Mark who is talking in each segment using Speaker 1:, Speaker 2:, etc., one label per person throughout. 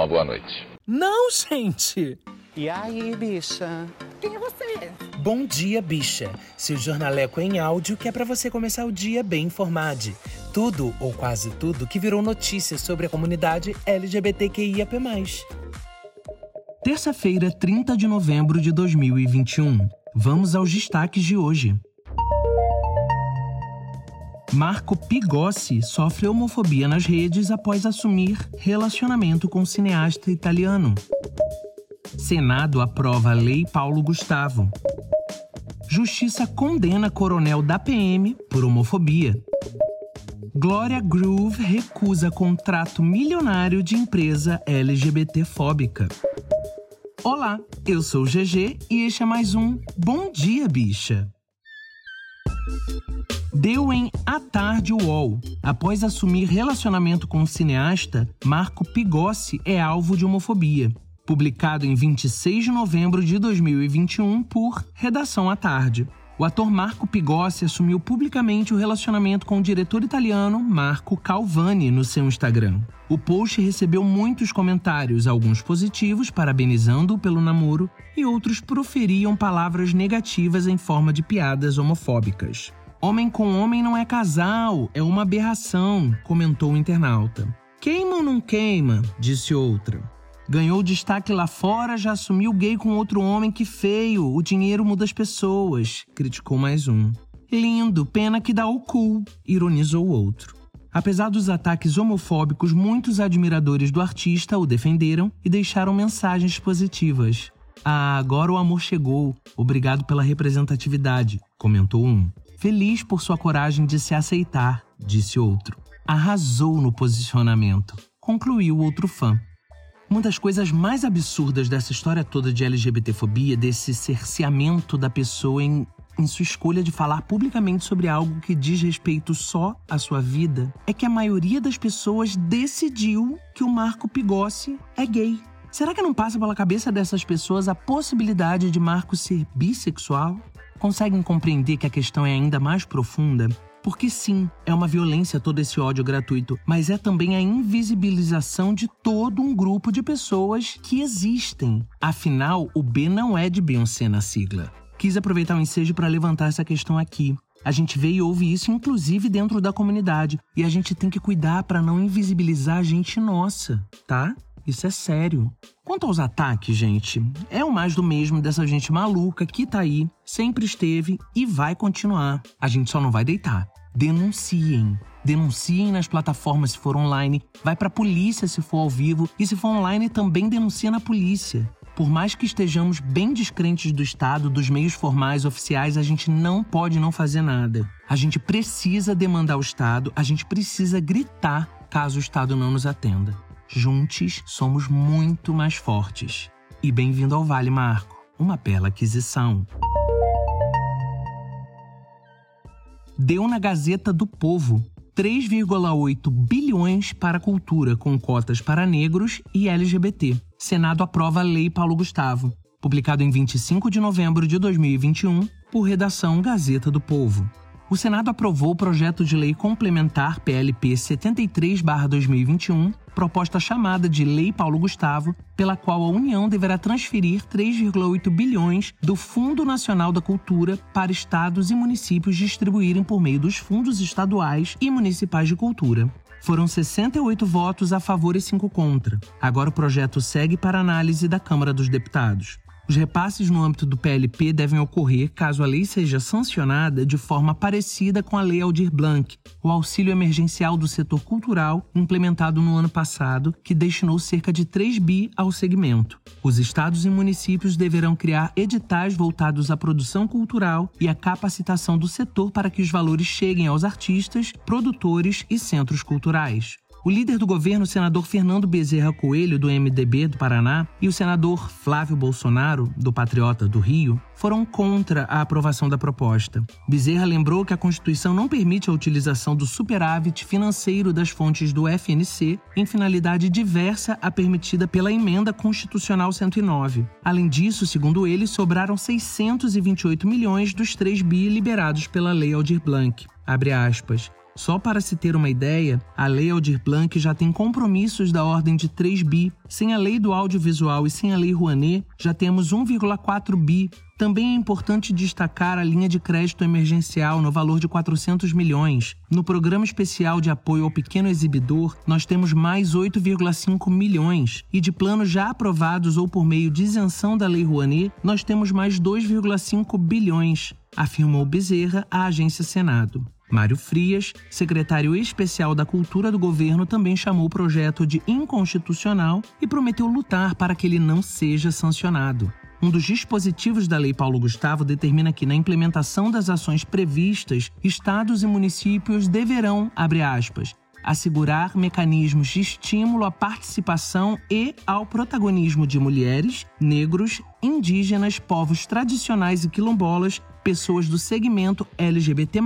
Speaker 1: uma boa noite.
Speaker 2: Não, gente!
Speaker 3: E aí, bicha?
Speaker 4: Quem é você?
Speaker 2: Bom dia, bicha. Seu jornaleco em áudio que é para você começar o dia bem informado. Tudo, ou quase tudo, que virou notícia sobre a comunidade LGBTQIAP+. Terça-feira, 30 de novembro de 2021. Vamos aos destaques de hoje. Marco Pigossi sofre homofobia nas redes após assumir relacionamento com o cineasta italiano. Senado aprova a Lei Paulo Gustavo. Justiça condena coronel da PM por homofobia. Glória Groove recusa contrato milionário de empresa LGBTfóbica. Olá, eu sou o GG e este é mais um Bom Dia Bicha. Deu em A Tarde UOL. Após assumir relacionamento com o cineasta, Marco Pigossi é alvo de homofobia publicado em 26 de novembro de 2021 por Redação à Tarde. O ator Marco Pigossi assumiu publicamente o relacionamento com o diretor italiano Marco Calvani no seu Instagram. O post recebeu muitos comentários, alguns positivos, parabenizando-o pelo namoro, e outros proferiam palavras negativas em forma de piadas homofóbicas. Homem com homem não é casal, é uma aberração, comentou o internauta. Queima ou não queima? disse outra. Ganhou destaque lá fora, já assumiu gay com outro homem, que feio. O dinheiro muda as pessoas, criticou mais um. Lindo, pena que dá o cu, ironizou o outro. Apesar dos ataques homofóbicos, muitos admiradores do artista o defenderam e deixaram mensagens positivas. Ah, agora o amor chegou. Obrigado pela representatividade, comentou um. Feliz por sua coragem de se aceitar, disse outro. Arrasou no posicionamento, concluiu outro fã. Uma das coisas mais absurdas dessa história toda de LGBTfobia, desse cerceamento da pessoa em, em sua escolha de falar publicamente sobre algo que diz respeito só à sua vida, é que a maioria das pessoas decidiu que o Marco Pigossi é gay. Será que não passa pela cabeça dessas pessoas a possibilidade de Marco ser bissexual? Conseguem compreender que a questão é ainda mais profunda? Porque sim, é uma violência todo esse ódio gratuito, mas é também a invisibilização de todo um grupo de pessoas que existem. Afinal, o B não é de Beyoncé na sigla. Quis aproveitar o ensejo para levantar essa questão aqui. A gente vê e ouve isso, inclusive dentro da comunidade. E a gente tem que cuidar para não invisibilizar a gente nossa, tá? Isso é sério. Quanto aos ataques, gente, é o mais do mesmo dessa gente maluca que tá aí, sempre esteve e vai continuar. A gente só não vai deitar. Denunciem. Denunciem nas plataformas se for online, vai pra polícia se for ao vivo e se for online também denuncia na polícia. Por mais que estejamos bem descrentes do Estado, dos meios formais oficiais, a gente não pode não fazer nada. A gente precisa demandar o Estado, a gente precisa gritar caso o Estado não nos atenda. Juntos somos muito mais fortes. E bem-vindo ao Vale Marco, uma bela aquisição. Deu na Gazeta do Povo 3,8 bilhões para a cultura, com cotas para negros e LGBT. Senado aprova a Lei Paulo Gustavo, publicado em 25 de novembro de 2021, por redação Gazeta do Povo o Senado aprovou o projeto de lei complementar PLP 73/2021, proposta chamada de Lei Paulo Gustavo, pela qual a União deverá transferir 3,8 bilhões do Fundo Nacional da Cultura para estados e municípios distribuírem por meio dos fundos estaduais e municipais de cultura. Foram 68 votos a favor e 5 contra. Agora o projeto segue para análise da Câmara dos Deputados. Os repasses no âmbito do PLP devem ocorrer caso a lei seja sancionada de forma parecida com a Lei Aldir Blanc, o auxílio emergencial do setor cultural implementado no ano passado, que destinou cerca de 3 bi ao segmento. Os estados e municípios deverão criar editais voltados à produção cultural e à capacitação do setor para que os valores cheguem aos artistas, produtores e centros culturais. O líder do governo, senador Fernando Bezerra Coelho, do MDB do Paraná, e o senador Flávio Bolsonaro, do Patriota do Rio, foram contra a aprovação da proposta. Bezerra lembrou que a Constituição não permite a utilização do superávit financeiro das fontes do FNC em finalidade diversa à permitida pela Emenda Constitucional 109. Além disso, segundo ele, sobraram 628 milhões dos 3 bi liberados pela Lei Aldir Blanc. Abre aspas. Só para se ter uma ideia, a Lei Aldir Blanc já tem compromissos da ordem de 3 bi. Sem a Lei do Audiovisual e sem a Lei Rouanet, já temos 1,4 bi. Também é importante destacar a linha de crédito emergencial no valor de 400 milhões. No programa especial de apoio ao pequeno exibidor, nós temos mais 8,5 milhões. E de planos já aprovados ou por meio de isenção da Lei Rouanet, nós temos mais 2,5 bilhões, afirmou Bezerra à agência Senado. Mário Frias, secretário especial da Cultura do governo, também chamou o projeto de inconstitucional e prometeu lutar para que ele não seja sancionado. Um dos dispositivos da Lei Paulo Gustavo determina que, na implementação das ações previstas, estados e municípios deverão, abre aspas, assegurar mecanismos de estímulo à participação e ao protagonismo de mulheres, negros, indígenas, povos tradicionais e quilombolas, pessoas do segmento LGBT,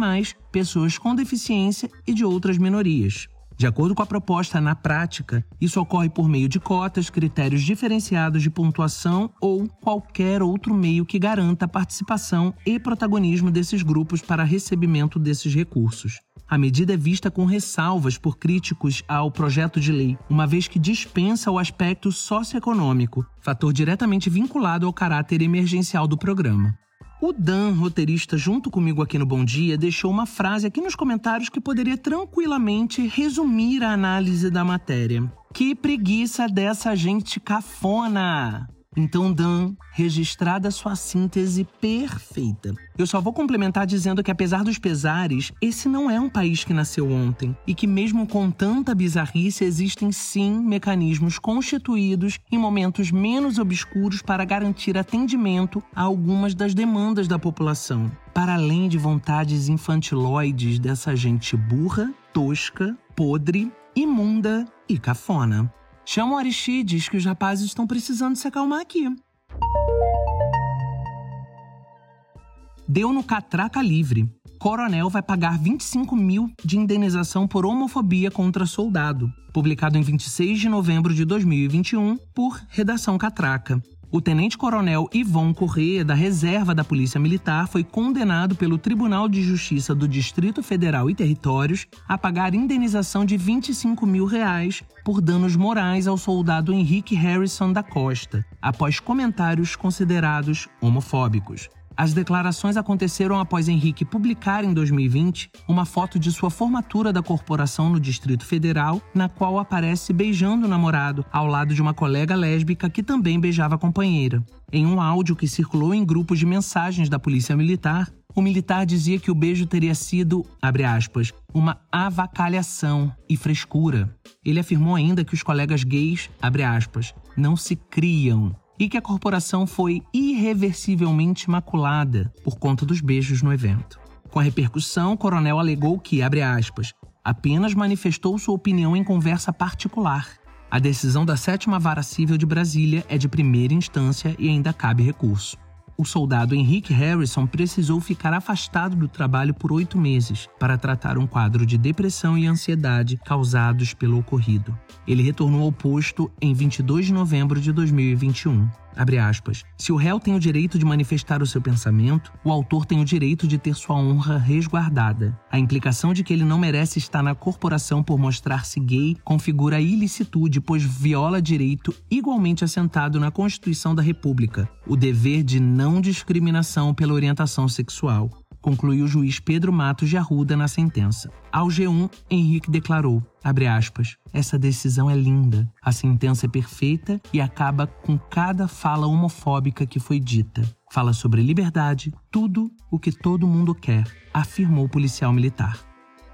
Speaker 2: pessoas com deficiência e de outras minorias. De acordo com a proposta, na prática, isso ocorre por meio de cotas, critérios diferenciados de pontuação ou qualquer outro meio que garanta a participação e protagonismo desses grupos para recebimento desses recursos. A medida é vista com ressalvas por críticos ao projeto de lei, uma vez que dispensa o aspecto socioeconômico, fator diretamente vinculado ao caráter emergencial do programa. O Dan, roteirista junto comigo aqui no Bom Dia, deixou uma frase aqui nos comentários que poderia tranquilamente resumir a análise da matéria. Que preguiça dessa gente cafona! Então, Dan, registrada sua síntese perfeita. Eu só vou complementar dizendo que, apesar dos pesares, esse não é um país que nasceu ontem e que, mesmo com tanta bizarrice, existem sim mecanismos constituídos em momentos menos obscuros para garantir atendimento a algumas das demandas da população, para além de vontades infantiloides dessa gente burra, tosca, podre, imunda e cafona. Chama o Aristides que os rapazes estão precisando se acalmar aqui. Deu no catraca livre. Coronel vai pagar 25 mil de indenização por homofobia contra soldado. Publicado em 26 de novembro de 2021 por Redação Catraca. O tenente-coronel Ivon Corrêa, da reserva da Polícia Militar, foi condenado pelo Tribunal de Justiça do Distrito Federal e Territórios a pagar indenização de 25 mil reais por danos morais ao soldado Henrique Harrison da Costa, após comentários considerados homofóbicos. As declarações aconteceram após Henrique publicar em 2020 uma foto de sua formatura da corporação no Distrito Federal, na qual aparece beijando o namorado, ao lado de uma colega lésbica que também beijava a companheira. Em um áudio que circulou em grupos de mensagens da Polícia Militar, o militar dizia que o beijo teria sido, abre aspas, uma avacalhação e frescura. Ele afirmou ainda que os colegas gays, abre aspas, não se criam e que a corporação foi irreversivelmente maculada por conta dos beijos no evento. Com a repercussão, o coronel alegou que, abre aspas, apenas manifestou sua opinião em conversa particular. A decisão da sétima vara civil de Brasília é de primeira instância e ainda cabe recurso o soldado Henrique Harrison precisou ficar afastado do trabalho por oito meses para tratar um quadro de depressão e ansiedade causados pelo ocorrido. Ele retornou ao posto em 22 de novembro de 2021. Aspas. Se o réu tem o direito de manifestar o seu pensamento, o autor tem o direito de ter sua honra resguardada. A implicação de que ele não merece estar na corporação por mostrar-se gay configura ilicitude, pois viola direito igualmente assentado na Constituição da República, o dever de não discriminação pela orientação sexual concluiu o juiz Pedro Matos de Arruda na sentença. Ao G1, Henrique declarou, aspas, essa decisão é linda, a sentença é perfeita e acaba com cada fala homofóbica que foi dita. Fala sobre liberdade, tudo o que todo mundo quer, afirmou o policial militar.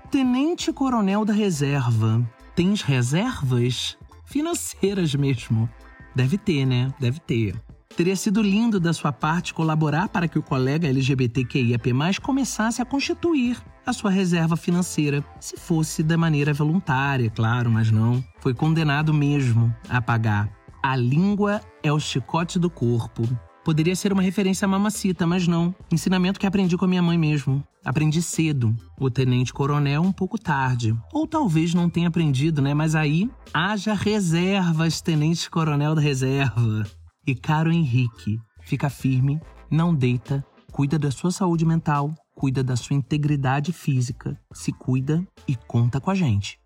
Speaker 2: Tenente Coronel da Reserva, tens reservas? Financeiras mesmo. Deve ter, né? Deve ter. Teria sido lindo da sua parte colaborar para que o colega LGBTQIAP+, começasse a constituir a sua reserva financeira, se fosse da maneira voluntária, claro, mas não. Foi condenado mesmo a pagar. A língua é o chicote do corpo. Poderia ser uma referência a mamacita, mas não. Ensinamento que aprendi com a minha mãe mesmo. Aprendi cedo. O tenente-coronel um pouco tarde. Ou talvez não tenha aprendido, né? Mas aí, haja reservas, tenente-coronel da reserva. E caro Henrique, fica firme, não deita, cuida da sua saúde mental, cuida da sua integridade física, se cuida e conta com a gente.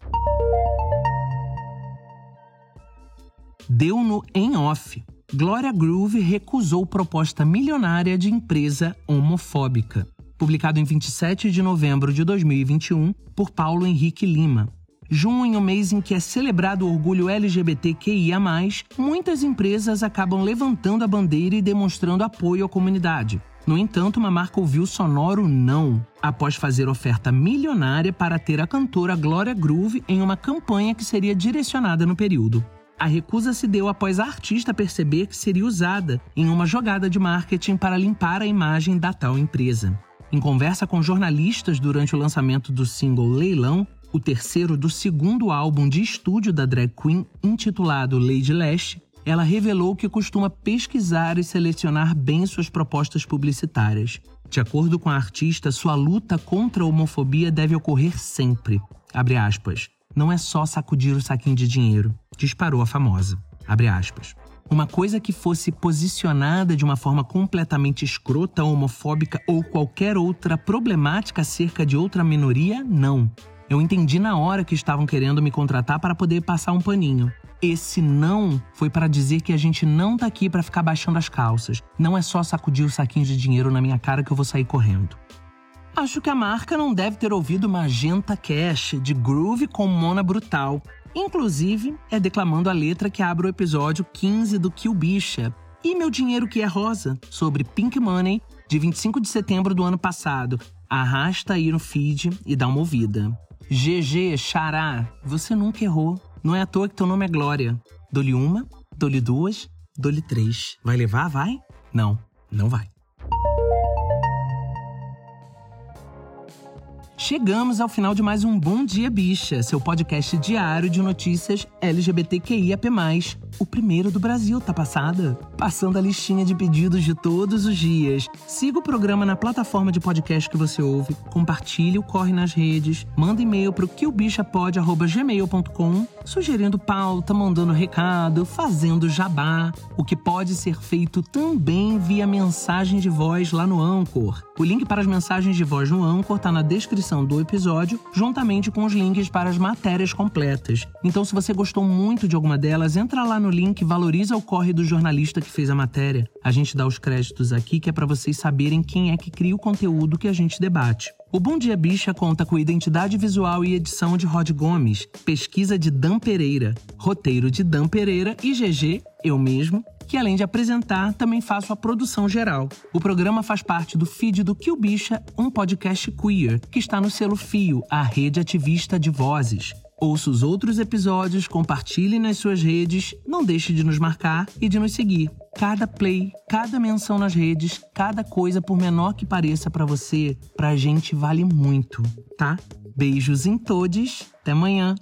Speaker 2: Deu no em off. Glória Groove recusou proposta milionária de empresa homofóbica. Publicado em 27 de novembro de 2021 por Paulo Henrique Lima. Junho, mês em que é celebrado o orgulho LGBTQIA, muitas empresas acabam levantando a bandeira e demonstrando apoio à comunidade. No entanto, uma marca ouviu sonoro não, após fazer oferta milionária para ter a cantora Glória Groove em uma campanha que seria direcionada no período. A recusa se deu após a artista perceber que seria usada em uma jogada de marketing para limpar a imagem da tal empresa. Em conversa com jornalistas durante o lançamento do single Leilão, o terceiro do segundo álbum de estúdio da drag queen, intitulado Lady Lash, ela revelou que costuma pesquisar e selecionar bem suas propostas publicitárias. De acordo com a artista, sua luta contra a homofobia deve ocorrer sempre. Abre aspas. Não é só sacudir o saquinho de dinheiro, disparou a famosa. Abre aspas. Uma coisa que fosse posicionada de uma forma completamente escrota, homofóbica ou qualquer outra problemática acerca de outra minoria, não. Eu entendi na hora que estavam querendo me contratar para poder passar um paninho. Esse não foi para dizer que a gente não tá aqui para ficar baixando as calças. Não é só sacudir o saquinho de dinheiro na minha cara que eu vou sair correndo. Acho que a marca não deve ter ouvido Magenta Cash de Groove com Mona Brutal. Inclusive, é declamando a letra que abre o episódio 15 do Kill Bicha. E Meu Dinheiro Que É Rosa, sobre Pink Money, de 25 de setembro do ano passado. Arrasta aí no feed e dá uma ouvida. GG, Xará, você nunca errou. Não é à toa que teu nome é Glória. Dou-lhe uma, dou-lhe duas, dou-lhe três. Vai levar? Vai? Não, não vai. Chegamos ao final de mais um Bom Dia Bicha, seu podcast diário de notícias LGBTQIAP+. O primeiro do Brasil, tá passada? Passando a listinha de pedidos de todos os dias. Siga o programa na plataforma de podcast que você ouve, compartilhe o Corre nas redes, manda e-mail pro quilbichapod.gmail.com sugerindo pauta, mandando recado, fazendo jabá, o que pode ser feito também via mensagem de voz lá no Anchor. O link para as mensagens de voz no Anchor tá na descrição do episódio, juntamente com os links para as matérias completas. Então, se você gostou muito de alguma delas, entra lá no link valoriza o corre do jornalista que fez a matéria. A gente dá os créditos aqui que é para vocês saberem quem é que cria o conteúdo que a gente debate. O Bom Dia Bicha conta com identidade visual e edição de Rod Gomes, pesquisa de Dan Pereira, roteiro de Dan Pereira e GG, eu mesmo, que além de apresentar, também faço a produção geral. O programa faz parte do feed do Kill Bicha, um podcast queer, que está no selo Fio, a rede ativista de vozes. Ouça os outros episódios, compartilhe nas suas redes, não deixe de nos marcar e de nos seguir. Cada play, cada menção nas redes, cada coisa, por menor que pareça para você, pra gente vale muito, tá? Beijos em todos, até amanhã.